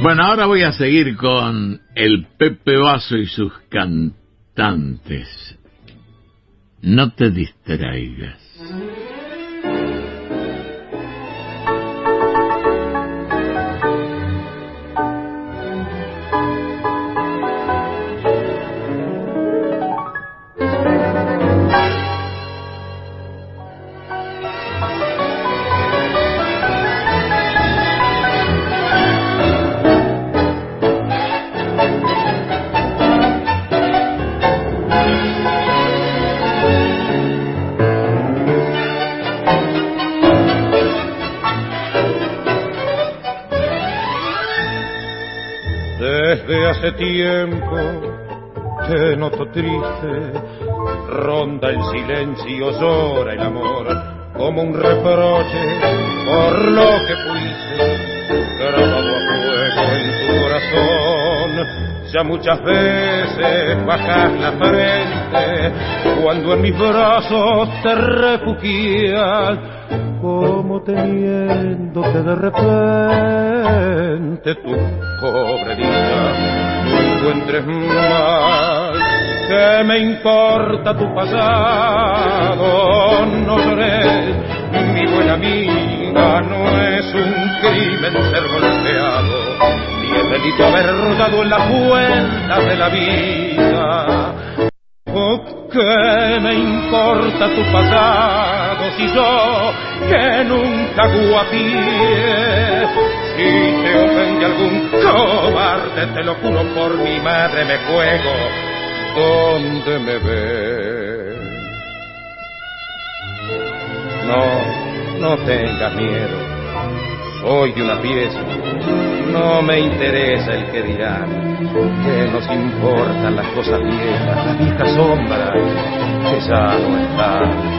Bueno, ahora voy a seguir con el Pepe Vaso y sus cantantes. No te distraigas. Hace tiempo te noto triste, ronda el silencio, llora el amor, como un reproche por lo que fuiste, grabado a fuego en tu corazón. Ya muchas veces bajas la frente cuando en mis brazos te refugias como teniéndote de repente tu pobre dicha no encuentres mal que me importa tu pasado. No llores mi buena amiga no es un crimen ser golpeado ni es delito haber rodado en la vuelta de la vida ¿Qué me importa tu pasado si yo que nunca guapié? Si te ofende algún cobarde, te lo juro por mi madre me juego donde me ves. No, no tengas miedo, soy de una pieza, no me interesa el que dirán. Que nos importan las cosas viejas, las viejas sombras que ya no están.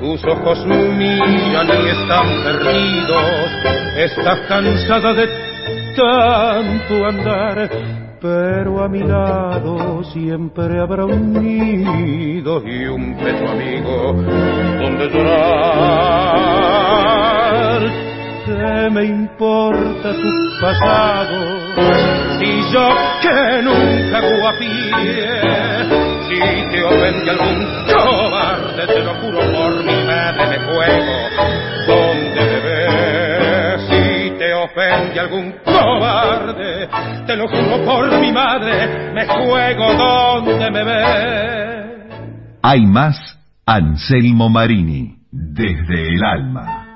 Tus ojos miran y están perdidos, estás cansada de tanto andar, pero a mi lado siempre habrá un nido y un pecho amigo donde llorar ¿Qué me importa tu pasado? Si yo que nunca guapié, si te ofende algún cobarde, te lo juro por mi madre me juego, donde me ves. Si te ofende algún cobarde, te lo juro por mi madre, me juego donde me ves. Hay más Anselmo Marini, desde el alma.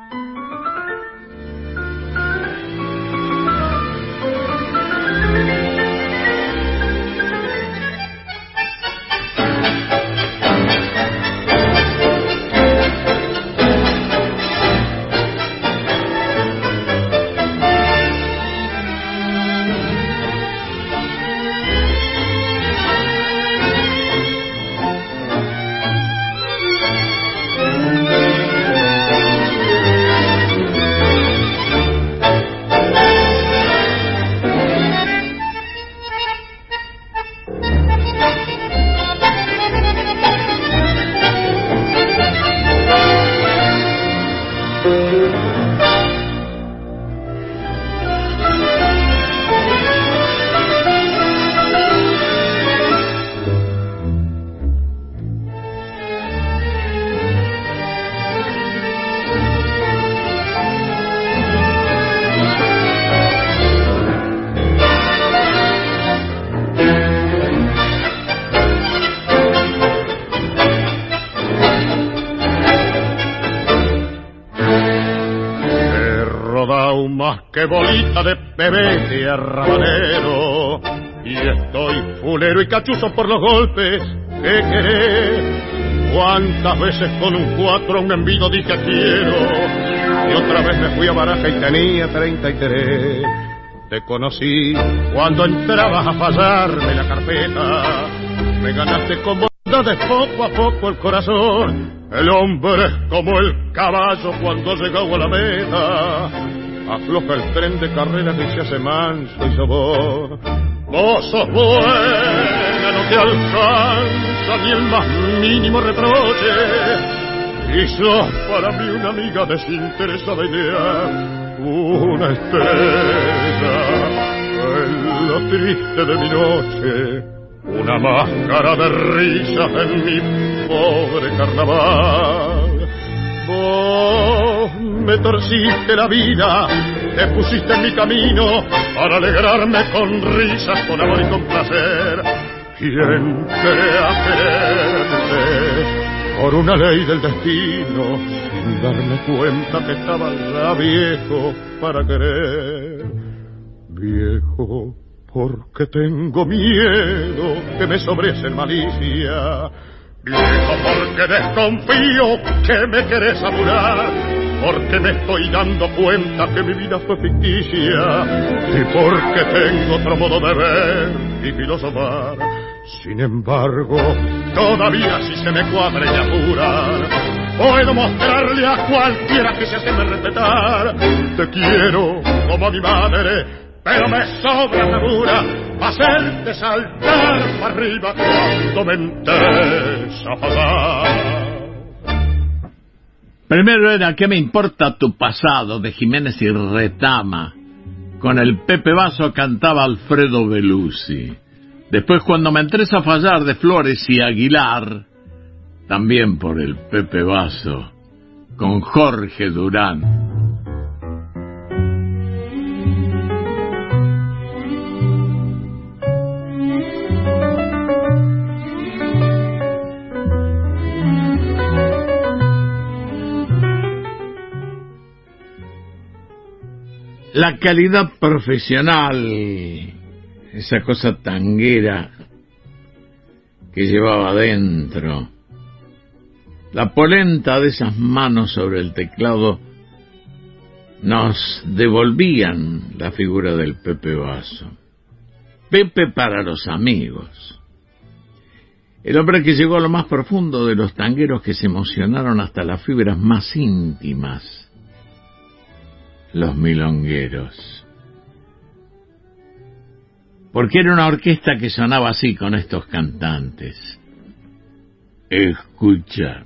De pebete arrabanero. Y estoy fulero y cachuzo por los golpes que querés. Cuántas veces con un cuatro un envido dije quiero. Y otra vez me fui a baraja y tenía treinta y tres. Te conocí cuando entrabas a fallarme la carpeta. Me ganaste con bondades poco a poco el corazón. El hombre es como el caballo cuando llegado a la meta afloja el tren de carreras y se hace manso y sabor. Vos sos buena, no te alcanza ni el más mínimo reproche. y sos para mí una amiga desinteresada idea, una estrella en lo triste de mi noche, una máscara de risa en mi pobre carnaval. Vos me torciste la vida, te pusiste en mi camino para alegrarme con risas, con amor y con placer. Y entré a quererte por una ley del destino, sin darme cuenta que estaba ya viejo para querer. Viejo, porque tengo miedo que me en malicia. Viejo, porque desconfío que me querés apurar. Porque me estoy dando cuenta que mi vida fue ficticia. Y porque tengo otro modo de ver y filosofar sin embargo, todavía si se me cuadra y apurar, puedo mostrarle a cualquiera que se hace respetar. Te quiero como mi madre, pero me sobra dura hacerte saltar para arriba cuando me a pasar. Primero era ¿Qué me importa tu pasado? de Jiménez y Retama. Con el Pepe Vaso cantaba Alfredo Belusi. Después cuando me entres a fallar de Flores y Aguilar, también por el Pepe Vaso, con Jorge Durán. La calidad profesional esa cosa tanguera que llevaba adentro, la polenta de esas manos sobre el teclado nos devolvían la figura del Pepe Vaso. Pepe para los amigos. El hombre que llegó a lo más profundo de los tangueros que se emocionaron hasta las fibras más íntimas, los milongueros porque era una orquesta que sonaba así con estos cantantes. Escucha.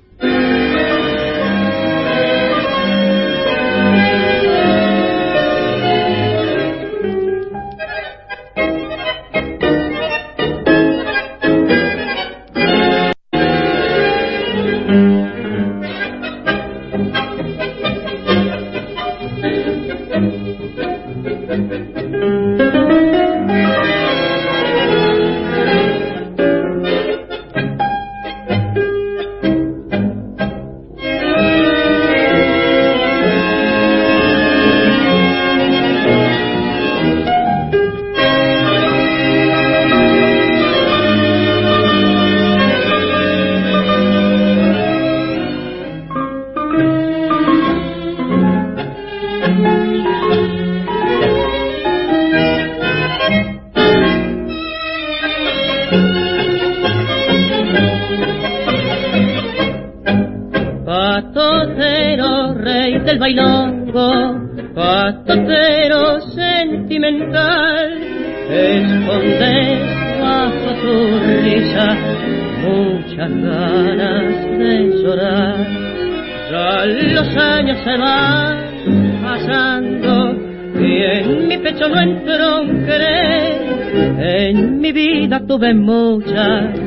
bailongo, pastotero sentimental, escondes bajo tu risa muchas ganas de llorar. Ya los años se van pasando y en mi pecho no entronqueré, en mi vida tuve muchas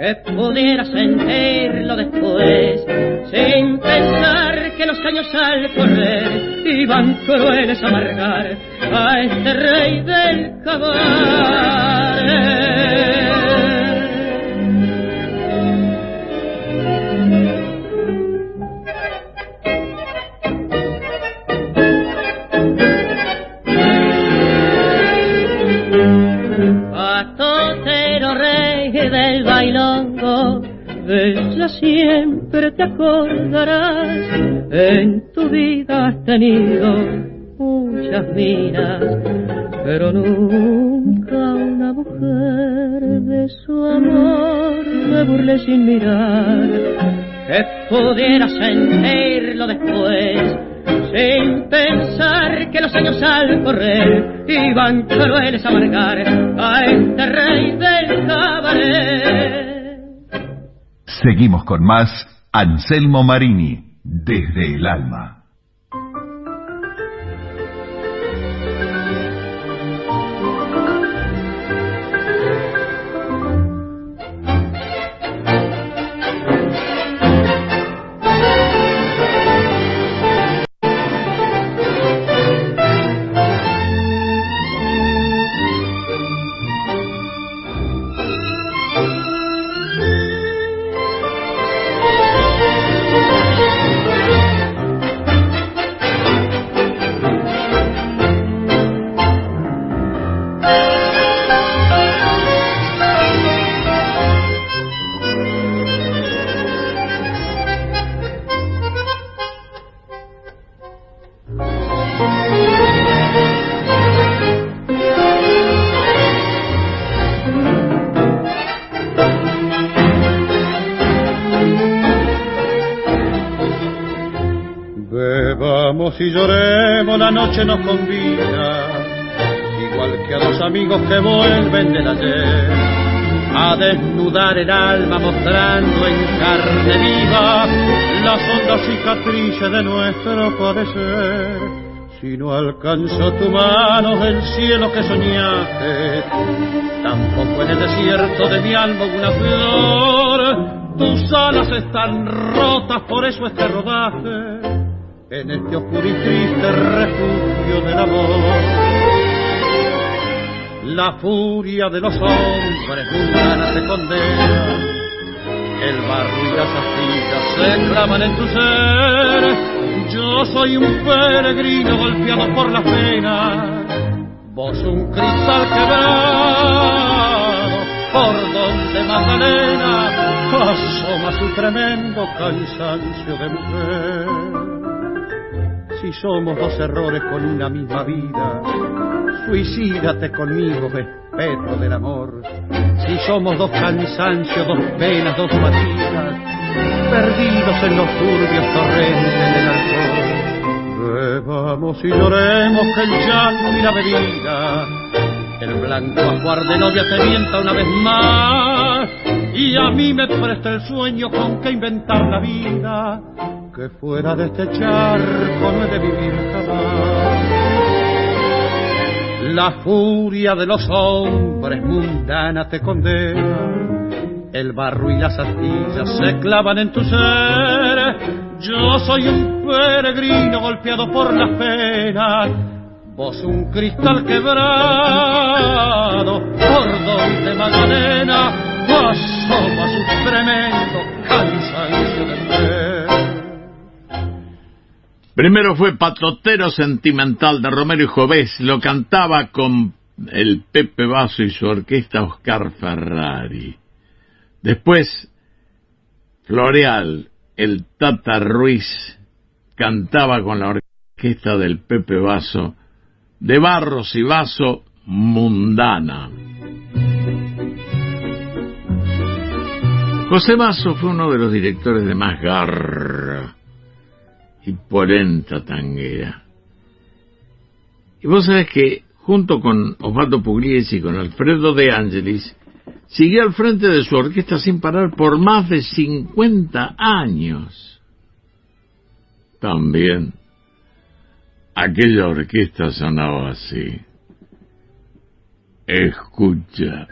que pudiera sentirlo después, sin pensar que los años al correr iban crueles a amargar a este rey del cabaret. Te acordarás, en tu vida has tenido muchas minas, pero nunca una mujer de su amor me burle sin mirar, que pudiera sentirlo después, sin pensar que los años al correr iban crueles a amargar a este rey del cabaret. Seguimos con más Anselmo Marini, desde el alma. Y lloremos, la noche nos convida, igual que a dos amigos que vuelven del ayer, a desnudar el alma mostrando en carne viva las hondas cicatrices de nuestro padecer. Si no alcanzó tu mano el cielo que soñaste, tampoco en el desierto de mi alma una flor. Tus alas están rotas, por eso este rodaje en este oscuro y triste refugio del amor. La furia de los hombres mundanas te condena, el barro y las astillas se clavan en tu ser. Yo soy un peregrino golpeado por la pena, vos un cristal quebrado, por donde Magdalena asoma su tremendo cansancio de mujer si somos dos errores con una misma vida. Suicídate conmigo, respeto del amor. Si somos dos cansancios, dos penas, dos fatigas, perdidos en los turbios torrentes del alcohol. Bebamos y lloremos que el llanto y la bebida, el blanco ajuar de novia te mienta una vez más, y a mí me presta el sueño con que inventar la vida que fuera de este charco no he de vivir jamás. La furia de los hombres mundanas te condena, el barro y las astillas se clavan en tu ser. Yo soy un peregrino golpeado por las penas, vos un cristal quebrado, por donde Magdalena asoma su tremendo cansancio de. Primero fue Patotero Sentimental de Romero y Jovés, lo cantaba con el Pepe Basso y su orquesta Oscar Ferrari. Después, Floreal, el Tata Ruiz, cantaba con la orquesta del Pepe Basso, de Barros y Vaso Mundana. José Basso fue uno de los directores de más garra y polenta tanguera. Y vos sabés que, junto con Osvaldo Pugliese y con Alfredo de Angelis, siguió al frente de su orquesta sin parar por más de 50 años. También, aquella orquesta sonaba así. Escucha.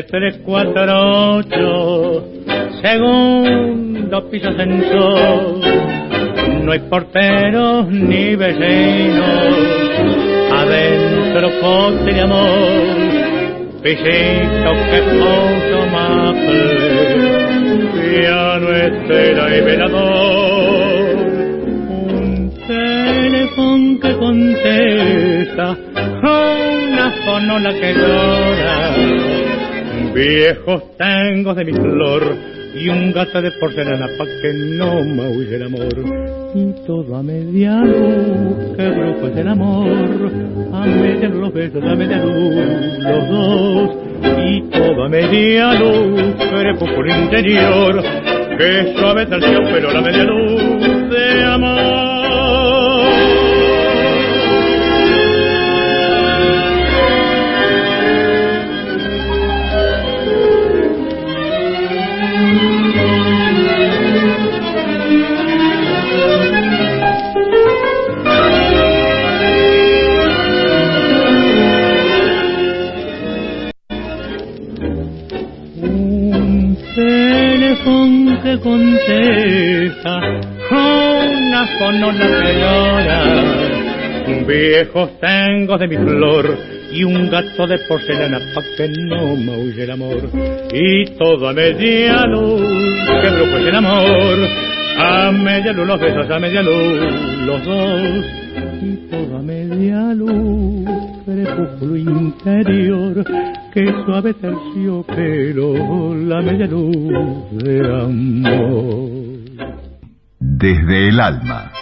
348, segundo piso ascensor. No hay porteros ni vecinos, adentro coche de amor pisito que puso maple, piano, estela y velador. Un teléfono que contesta, una fonola que llora, viejos tangos de mi flor y un gato de porcelana pa' que no maulle el amor. Y todo a media luz, que brujo es el amor, a media los besos, a media luz los dos. Y todo a media luz, por interior, que suave pero la media luz de amor. Una fonola que llora. Viejos tengo de mi flor y un gato de porcelana pa' que no maulle el amor. Y todo a media luz, que grupo es el amor. A media luz los besos, a media luz los dos. Y todo a media luz, crepúsculo interior que suave terciopelo la media luz de amor. Desde el alma.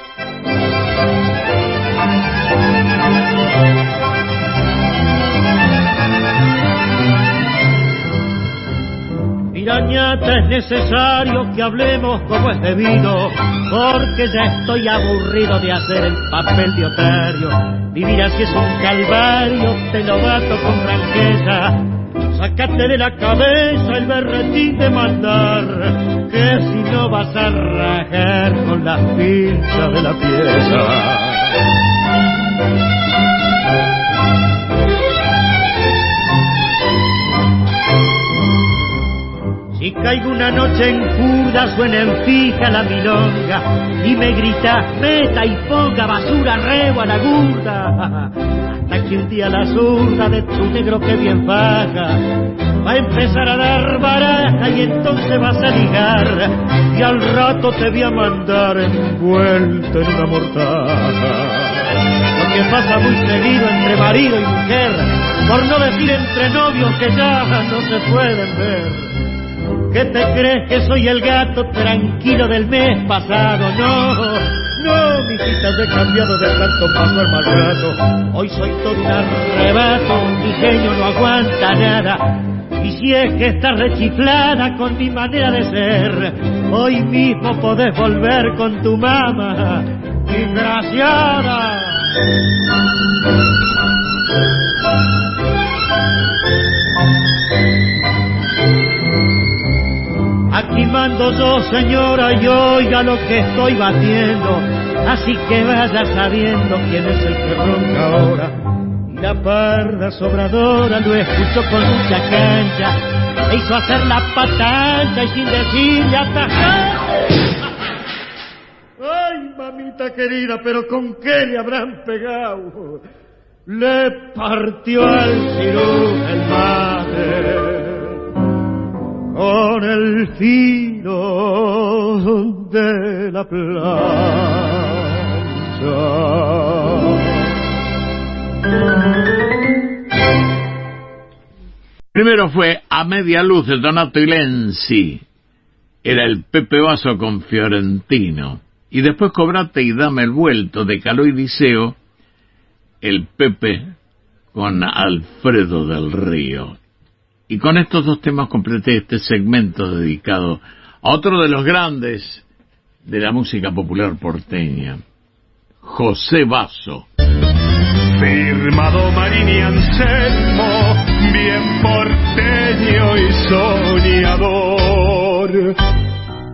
Irañata, es necesario que hablemos como es debido, porque ya estoy aburrido de hacer el papel de otario Vivir así es un calvario, te lo bato con franqueza. Sácate de la cabeza el berretín de mandar, que si no vas a rajar con las pinzas de la pieza. Si caigo una noche en Judas suena en fija la milonga y me grita, meta y ponga basura, rebo a la gurda. Un día la zurda de tu negro que bien baja va a empezar a dar baraja y entonces vas a ligar. Y al rato te voy a mandar envuelto en una mortaja. Lo que pasa muy seguido entre marido y mujer, por no decir entre novios que ya no se pueden ver ¿Qué te crees que soy el gato tranquilo del mes pasado? No, no, mi hijita, he cambiado de tanto paso al maltrato. Hoy soy todo un arrebato, mi genio no aguanta nada. Y si es que estás rechiflada con mi manera de ser, hoy mismo podés volver con tu mamá, desgraciada. Aquí mando yo, señora, y oiga lo que estoy batiendo. Así que vaya sabiendo quién es el que ronca ahora. La parda sobradora lo escuchó con mucha cancha. Le hizo hacer la patancha y sin decirle atajar. Ay, mamita querida, pero ¿con qué le habrán pegado? Le partió al cirujo el madre con el filo de la plancha. Primero fue A Media Luz de Donato Ilensi. Era el Pepe Vaso con Fiorentino. Y después Cobrate y Dame el Vuelto de Caló y Diceo, el Pepe con Alfredo del Río. Y con estos dos temas completé este segmento dedicado a otro de los grandes de la música popular porteña, José Basso. Firmado Marini Anselmo, bien porteño y soñador